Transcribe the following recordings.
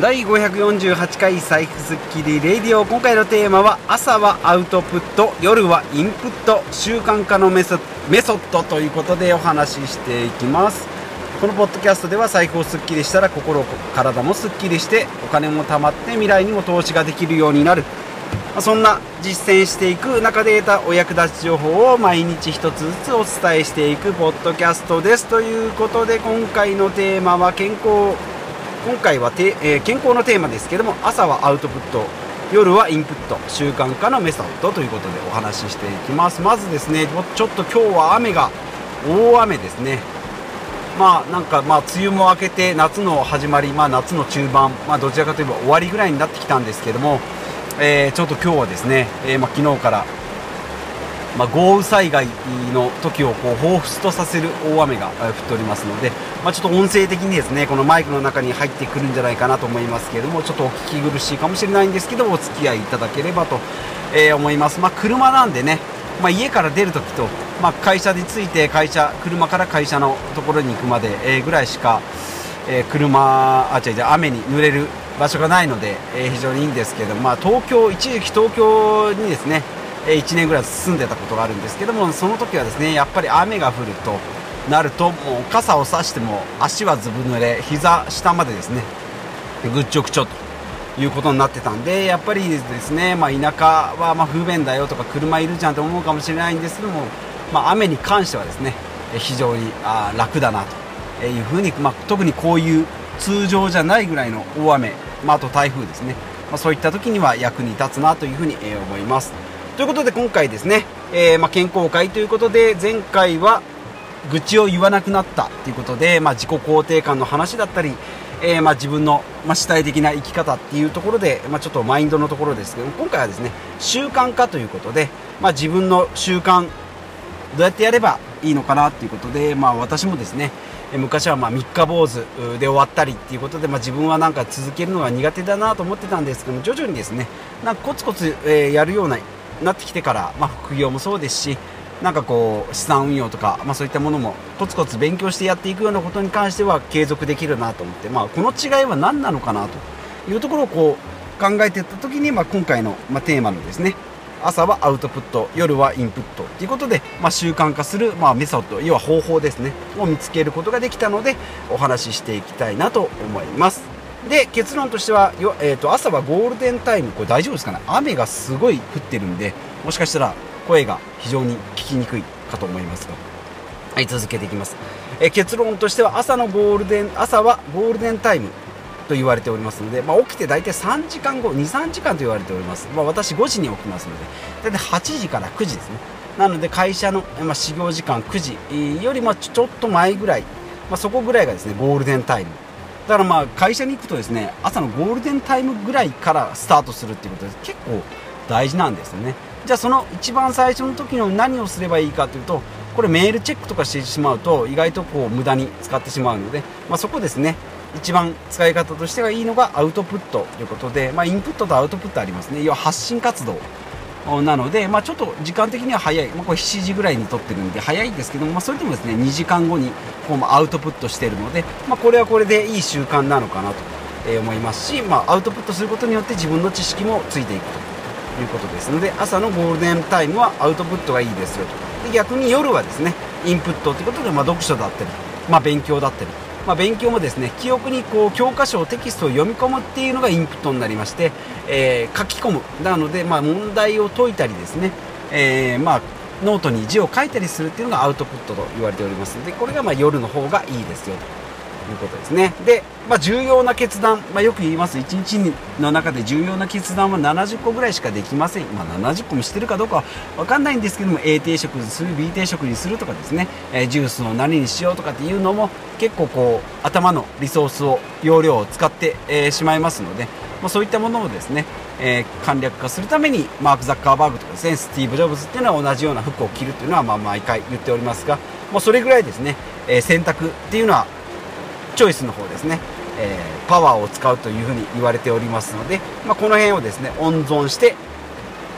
第548回財布スッキリレディオ今回のテーマは朝はアウトプット夜はインプット習慣化のメソメソッドということでお話ししていきます。このポッドキャストでは財布をスッキリしたら心体もスッキリしてお金も貯まって未来にも投資ができるようになる。そんな実践していく中で得たお役立ち情報を毎日一つずつお伝えしていくポッドキャストです。ということで今回のテーマは健康今回はて、えー、健康のテーマですけども朝はアウトプット夜はインプット習慣化のメソッドということでお話ししていきます。まずですねちょっと今日は雨が大雨ですね。まあなんかまあ梅雨も明けて夏の始まりまあ夏の中盤まあどちらかといえば終わりぐらいになってきたんですけども、えー、ちょっと今日はですね、えー、まあ昨日からまあ、豪雨災害の時をこう彷彿とさせる大雨が降っておりますので、まあ、ちょっと音声的にですねこのマイクの中に入ってくるんじゃないかなと思いますけれどもちょっとお聞き苦しいかもしれないんですけどお付き合いいただければと、えー、思います、まあ、車なんでね、ま、家から出るときと、ま、会社に着いて会社車から会社のところに行くまで、え、ぐらいしか、えー、車あ違う違う雨に濡れる場所がないので、えー、非常にいいんですけど、まあ、東京一時期東京にですね1年ぐらい住んでたことがあるんですけどもその時はですねやっぱり雨が降るとなるともう傘を差しても足はずぶ濡れ膝下までですねぐっちょぐちょということになってたんでやっぱりですね、まあ、田舎はま不便だよとか車いるじゃんと思うかもしれないんですけども、まあ、雨に関してはですね非常にあ楽だなというふうに、まあ、特にこういう通常じゃないぐらいの大雨、まあ、と台風ですね、ま、そういった時には役に立つなというふうに思います。ということで今回ですね、えー、まあ、健康会ということで前回は愚痴を言わなくなったということで、まあ、自己肯定感の話だったり、えー、まあ、自分の、ま主体的な生き方っていうところで、まあちょっとマインドのところですけど今回はですね習慣化ということで、まあ自分の習慣どうやってやればいいのかなっていうことで、まあ、私もですね昔はま三日坊主で終わったりっていうことで、まあ、自分はなんか続けるのが苦手だなと思ってたんですけど徐々にですねなんかコツコツ、えやるようななってきてから、まあ、副業もそうですしなんかこう資産運用とか、まあ、そういったものもコツコツ勉強してやっていくようなことに関しては継続できるなと思って、まあ、この違いは何なのかなというところをこう考えていった時に、まあ、今回の、まあ、テーマのですね朝はアウトプット夜はインプットということで、まあ、習慣化する、まあ、メソッド要は方法ですねを見つけることができたのでお話ししていきたいなと思います。で結論としてはよ、えーと、朝はゴールデンタイムこれ大丈夫ですかね？雨がすごい降ってるんでもしかしたら声が非常に聞きにくいかと思いますがはい続けていきます、え、結論としては朝のゴールデン朝はゴールデンタイムと言われておりますので、まあ、起きて大体3時間後23時間と言われております、まあ、私5時に起きますので大体8時から9時ですね。なので会社の、まあ、始業時間9時よりもちょっと前ぐらい、まあ、そこぐらいがですねゴールデンタイム。だからまあ会社に行くとですね朝のゴールデンタイムぐらいからスタートするっていうことで結構大事なんですよね。じゃあその一番最初の時の何をすればいいかというとこれメールチェックとかしてしまうと意外とこう無駄に使ってしまうので、まあ、そこですね。一番使い方としてはいいのがアウトプットということで、まあ、インプットとアウトプットありますね。要は発信活動。なので、まあ、ちょっと時間的には早い、まあ、これ7時ぐらいに撮ってるんで早いんですけども、まあ、それでもですね2時間後にこうアウトプットしているので、まあ、これはこれでいい習慣なのかなと思いますし、ま、アウトプットすることによって自分の知識もついていくということですので朝のゴールデンタイムはアウトプットがいいですよと。で逆に夜はですねインプットということで、ま、読書だったり、ま、勉強だったりまあ、勉強もですね記憶にこう教科書テキストを読み込むっていうのがインプットになりまして、えー、書き込む。なので、まあ、問題を解いたりですね、えー、まあノートに字を書いたりするっていうのがアウトプットと言われておりますのでこれがま夜の方がいいですよと。いうことですね。で、まあ、重要な決断、まあ、よく言います、1日の中で重要な決断は70個ぐらいしかできません。まあ、70個もしてるかどうかは分かんないんですけども、A 定食にする、B 定食にするとかですね、え、ジュースを何にしようとかっていうのも、結構こう、頭のリソースを、容量を使って、えー、しまいますので、まあ、そういったものをですね、えー、簡略化するためにマーク・ザッカーバーグとかですねスティーブ・ジョブズっていうのは同じような服を着るっていうのはまあ毎回言っておりますがもうそれぐらいですね、えー、選択っていうのはチョイスの方ですね、えー、パワーを使うというふうに言われておりますので、まあ、この辺をですね温存して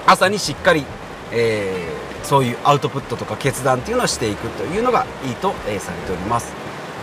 朝にしっかり、えー、そういうアウトプットとか決断っていうのをしていくというのがいいと、え、されております。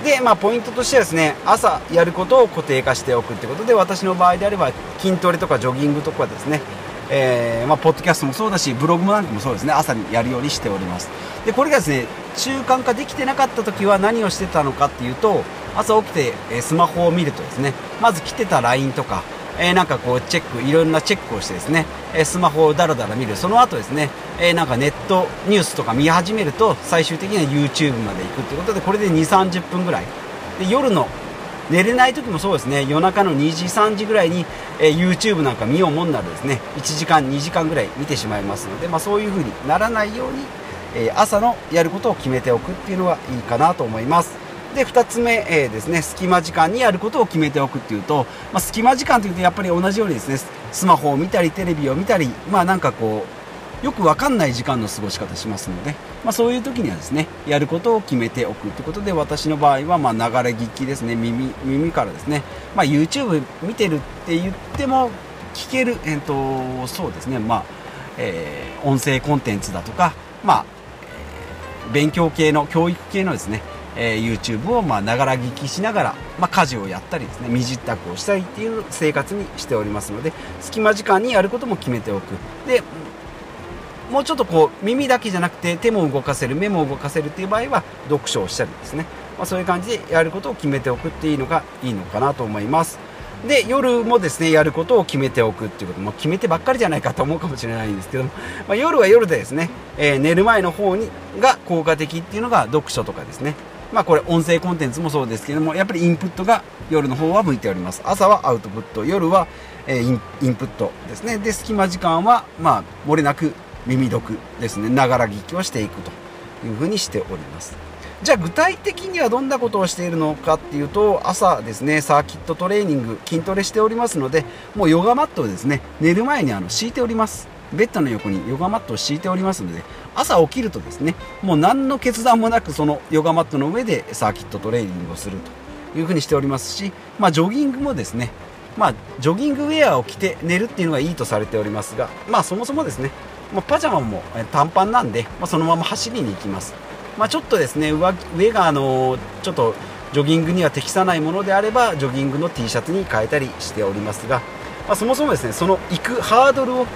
で、まあ、ポイントとしてはですね朝やることを固定化しておくということで私の場合であれば筋トレとかジョギングとかですねえー、まあ、ポッドキャストもそうだしブログもなんかもそうですね朝にやるようにしております。でこれがですね習慣化できてなかった時は何をしてたのかっていうと朝起きて、えスマホを見るとですねまず来てた LINE とかえー、なんかこうチェックいろんなチェックをしてですね、え、スマホをだらだら見る。その後ですね、え、なんかネットニュースとか見始めると最終的には YouTube まで行くということでこれで2 3 0分ぐらい。で夜の寝れない時もそうですね夜中の2時3時ぐらいに、え、YouTube なんか見ようもんならですね1時間2時間ぐらい見てしまいますので、まあ、そういう風にならないように、え、朝のやることを決めておくっていうのがいいかなと思います。で2つ目、えー、ですね隙間時間にやることを決めておくっていうと、まあ、隙間時間というとやっぱり同じようにですねスマホを見たりテレビを見たりまあなんかこうよくわかんない時間の過ごし方しますので、まあ、そういう時にはですねやることを決めておくということで私の場合はま流れ聞きですね耳耳からですね、ま、YouTube 見てるって言っても聞ける、えーと、そうですね、まあえー、音声コンテンツだとか、まあ、勉強系の教育系のですねえー、YouTube をまながら聞きしながら、まあ、家事をやったりですね身支度をしたりっていう生活にしておりますので隙間時間にやることも決めておく。でもうちょっとこう耳だけじゃなくて手も動かせる目も動かせるっていう場合は読書をしたりですね、まあ、そういう感じでやることを決めておくっていうのがいいのかなと思います。で夜もですねやることを決めておくっていうこと。も決めてばっかりじゃないかと思うかもしれないんですけども、まあ、夜は夜でですね、えー、寝る前の方にが効果的っていうのが読書とかですね。まあこれ音声コンテンツもそうですけどもやっぱりインプットが夜の方は向いております。朝はアウトプット夜は、え、インプットですね。で隙間時間はまあ漏れなく耳読ですね。ながら聞きをしていくというふうにしております。じゃあ具体的にはどんなことをしているのかっていうと朝ですねサーキットトレーニング筋トレしておりますのでもうヨガマットをですね寝る前にあの敷いております。ベッドの横にヨガマットを敷いておりますので朝起きるとですねもう何の決断もなくそのヨガマットの上でサーキットトレーニングをするというふうにしておりますし、まあ、ジョギングもですねまあ、ジョギングウェアを着て寝るっていうのがいいとされておりますが、まあ、そもそもですねまあ、パジャマも短パンなんで、まあ、そのまま走りに行きます、まあ、ちょっとですね上上があのちょっとジョギングには適さないものであればジョギングの T シャツに変えたりしておりますが、まあ、そもそもですねその行くハードルを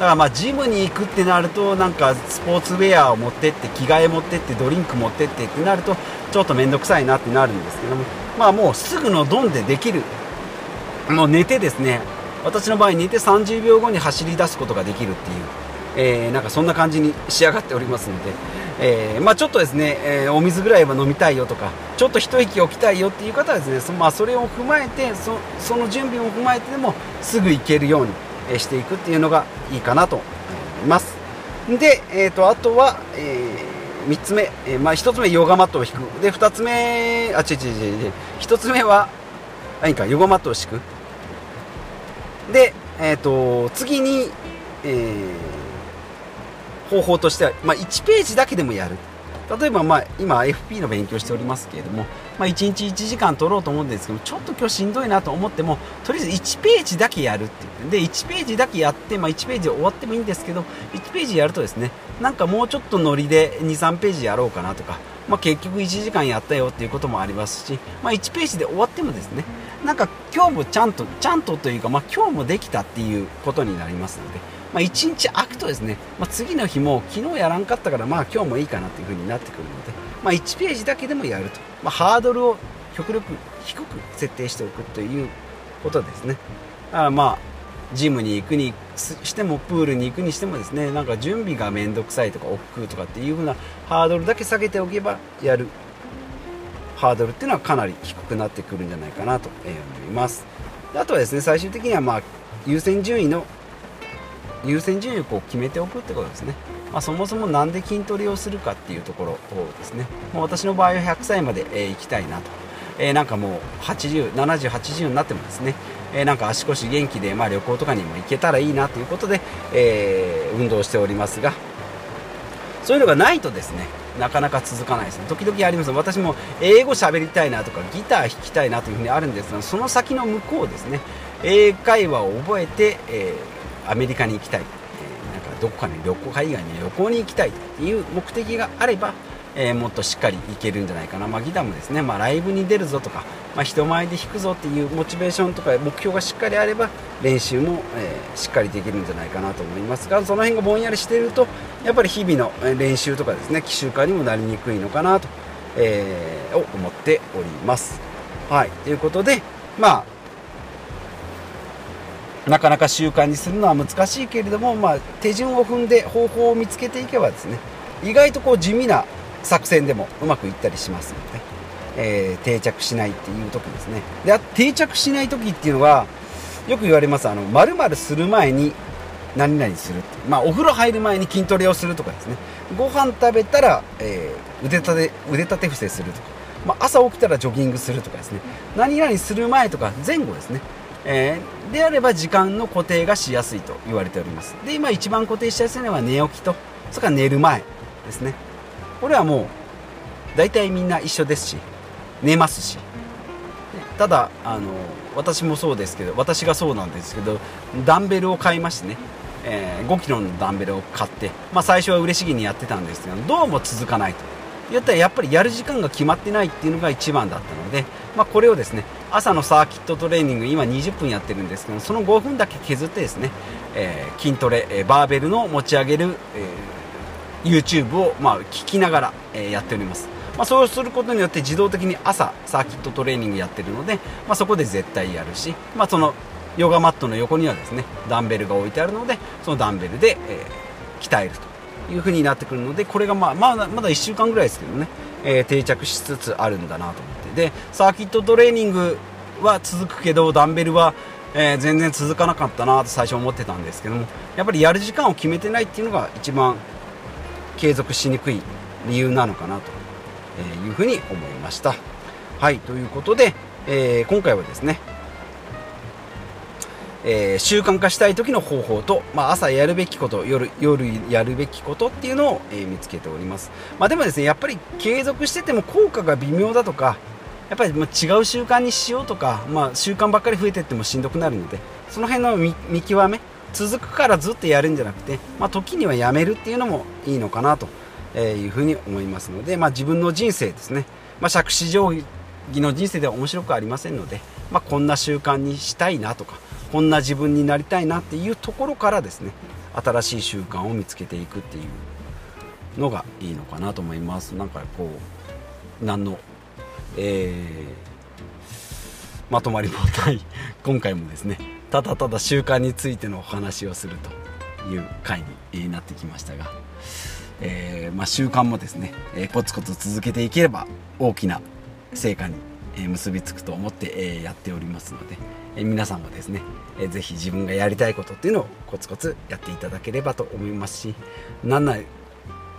からまあジムに行くってなるとなんかスポーツウェアを持ってって着替え持ってってドリンク持ってってってなるとちょっと面倒くさいなってなるんですけどもまあもうすぐのドンでできるもう寝てですね私の場合寝て30秒後に走り出すことができるっていうえー、なんかそんな感じに仕上がっておりますので、えー、まあ、ちょっとですね、えー、お水ぐらいは飲みたいよとかちょっと一息置きたいよっていう方はですねそ,、まあ、それを踏まえてそその準備を踏まえてでもすぐ行けるようにしていくっていうのがいいかなと思います。で、えーと、あとは、え3つ目、えまあ、1つ目ヨガマットを引く。で2つ目あ違う違う違う1つ目は何かヨガマットを敷く。で、えーと、と次に、えー方法としては、まあ、1ページだけでもやる。例えば、まあ、今 FP の勉強しておりますけれども、まあ、1日1時間取ろうと思うんですけどちょっと今日しんどいなと思ってもとりあえず1ページだけやるって言ってで1ページだけやって、まあ、1ページ終わってもいいんですけど1ページやるとですねなんかもうちょっとノリで23ページやろうかなとか、まあ、結局1時間やったよっていうこともありますし、まあ、1ページで終わってもですねなんか今日もちゃんとちゃんとというか、まあ、今日もできたっていうことになりますのでまあ、1日空くとですね、まあ、次の日も昨日やらんかったからまあ今日もいいかなという風になってくるので、まあ、1ページだけでもやると、まあ、ハードルを極力低く設定しておくということですね。だからまあジムに行くにしてもプールに行くにしてもですねなんか準備が面倒くさいとか億劫とかっていう風なハードルだけ下げておけばやるハードルっていうのはかなり低くなってくるんじゃないかなと思います。あとはですね最終的にはまあ優先順位の優先順位をこう決めておくってことですね、まあ、そもそも何で筋トレをするかっていうところをですね。もう私の場合は100歳まで、えー、行きたいなと、えー、なんかもう807080になってもですね、えー、なんか足腰元気で、まあ、旅行とかにも行けたらいいなということで、え運動しておりますが。そういうのがないとですねなかなか続かないですね。時々あります。私も英語喋りたいなとかギター弾きたいなというふうにあるんですがその先の向こうですね。英会話を覚えて、えーアメリカに行きたい、どこかに旅行海外に旅行に行きたいっていう目的があればえー、もっとしっかりいけるんじゃないかな、まあ、ギターもですね、まあ、ライブに出るぞとか、まあ、人前で弾くぞっていうモチベーションとか目標がしっかりあれば練習も、えー、しっかりできるんじゃないかなと思いますがその辺がぼんやりしているとやっぱり日々の練習とかですね奇襲化にもなりにくいのかなと、えー、思っております。はいということでまあなかなか習慣にするのは難しいけれども、まあ、手順を踏んで方法を見つけていけばですね意外とこう地味な作戦でもうまくいったりしますので、えー、定着しないっていう時ですね。で定着しない時っていうのはよく言われますあの〇〇する前に何々するまあお風呂入る前に筋トレをするとかですね。ご飯食べたら、えー、腕立て腕立て伏せするとか、まあ、朝起きたらジョギングするとかですね。何々する前とか前後ですね。えー、であれば時間の固定がしやすいと言われております。で今一番固定しやすいのは寝起きとそれから寝る前ですね。これはもう大体みんな一緒ですし寝ますし。ただあの私もそうですけど私がそうなんですけどダンベルを買いましてね、えー、5キロのダンベルを買って、まあ、最初は嬉しげにやってたんですけどどうも続かないと。言ったらやっぱりやる時間が決まってないっていうのが一番だったので、まあ、これをですね朝のサーキットトレーニング今20分やってるんですけどその5分だけ削ってですね、えー、筋トレ、えバーベルの持ち上げる、えー YouTube を、まあ、聞きながら、えー、やっております、まあ、そうすることによって自動的に朝サーキットトレーニングやってるので、まあ、そこで絶対やるし、まあ、そのヨガマットの横にはですねダンベルが置いてあるのでそのダンベルで、えー、鍛えるという風になってくるのでこれがまあまだまだ1週間ぐらいですけどね、えー、定着しつつあるんだなと思ってでサーキットトレーニングは続くけどダンベルはえー、全然続かなかったなと最初思ってたんですけどもやっぱりやる時間を決めてないっていうのが一番継続しにくい理由なのかなというふうに思いました。はいということで、えー、今回はですね、えー、習慣化したい時の方法と、まあ、朝やるべきこと夜夜やるべきことっていうのを、えー、見つけております、まあ、でもですねやっぱり継続してても効果が微妙だとかやっぱり違う習慣にしようとか、まあ、習慣ばっかり増えていってもしんどくなるのでその辺の見極め続くからずっとやるんじゃなくて、まあ、時にはやめるっていうのもいいのかなというふうに思いますので、まあ、自分の人生ですね、まあ、杓子定規の人生では面白くありませんので、まあ、こんな習慣にしたいなとかこんな自分になりたいなっていうところからですね新しい習慣を見つけていくっていうのがいいのかなと思います。なんかこう何の、えー、まとまりもない今回もですねただただ習慣についてのお話をするという回になってきましたが、えー、まあ、習慣もですね、えー、コツコツ続けていければ大きな成果に結びつくと思って、やっておりますので、え皆さんもですね、えー、自分がやりたいことっていうのをコツコツやっていただければと思いますしなんな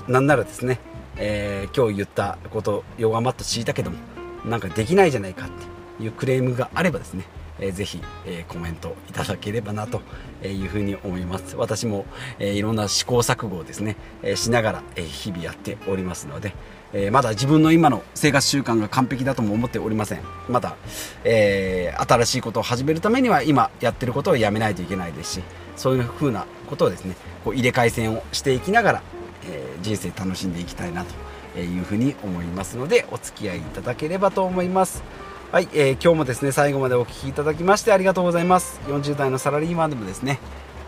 なんならですね、え今日言ったことヨガマット敷いたけどもなんかできないじゃないかっていうクレームがあればですねえー、ぜひ、えー、コメントいただければなというふうに思います。私も、えー、いろんな試行錯誤をですね、えしながら、え日々やっておりますので、えまだ自分の今の生活習慣が完璧だとも思っておりません。まだ、え新しいことを始めるためには今やってることをやめないといけないですしそういうふうなことをですねこう入れ替え戦をしていきながら、え人生楽しんでいきたいなというふうに思いますのでお付き合いいただければと思います。はい、えー、今日もですね最後までお聴きいただきましてありがとうございます40代のサラリーマンでもですね、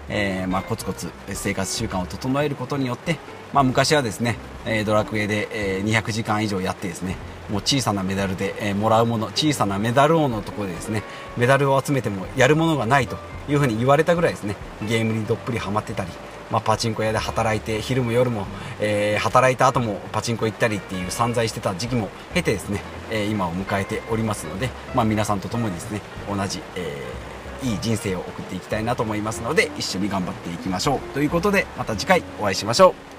えー、まあ、コツコツ生活習慣を整えることによって、まあ、昔はですね、えドラクエで、え200時間以上やってですねもう小さなメダルで、えもらうもの小さなメダル王のところでですねメダルを集めてもやるものがないというふうに言われたぐらいですねゲームにどっぷりハマってたりまあ、パチンコ屋で働いて昼も夜も、えー、働いた後もパチンコ行ったりっていう散財してた時期も経てですね、えー、今を迎えておりますので、まあ、皆さんと共にですね同じ、えー、いい人生を送っていきたいなと思いますので一緒に頑張っていきましょう。ということでまた次回お会いしましょう。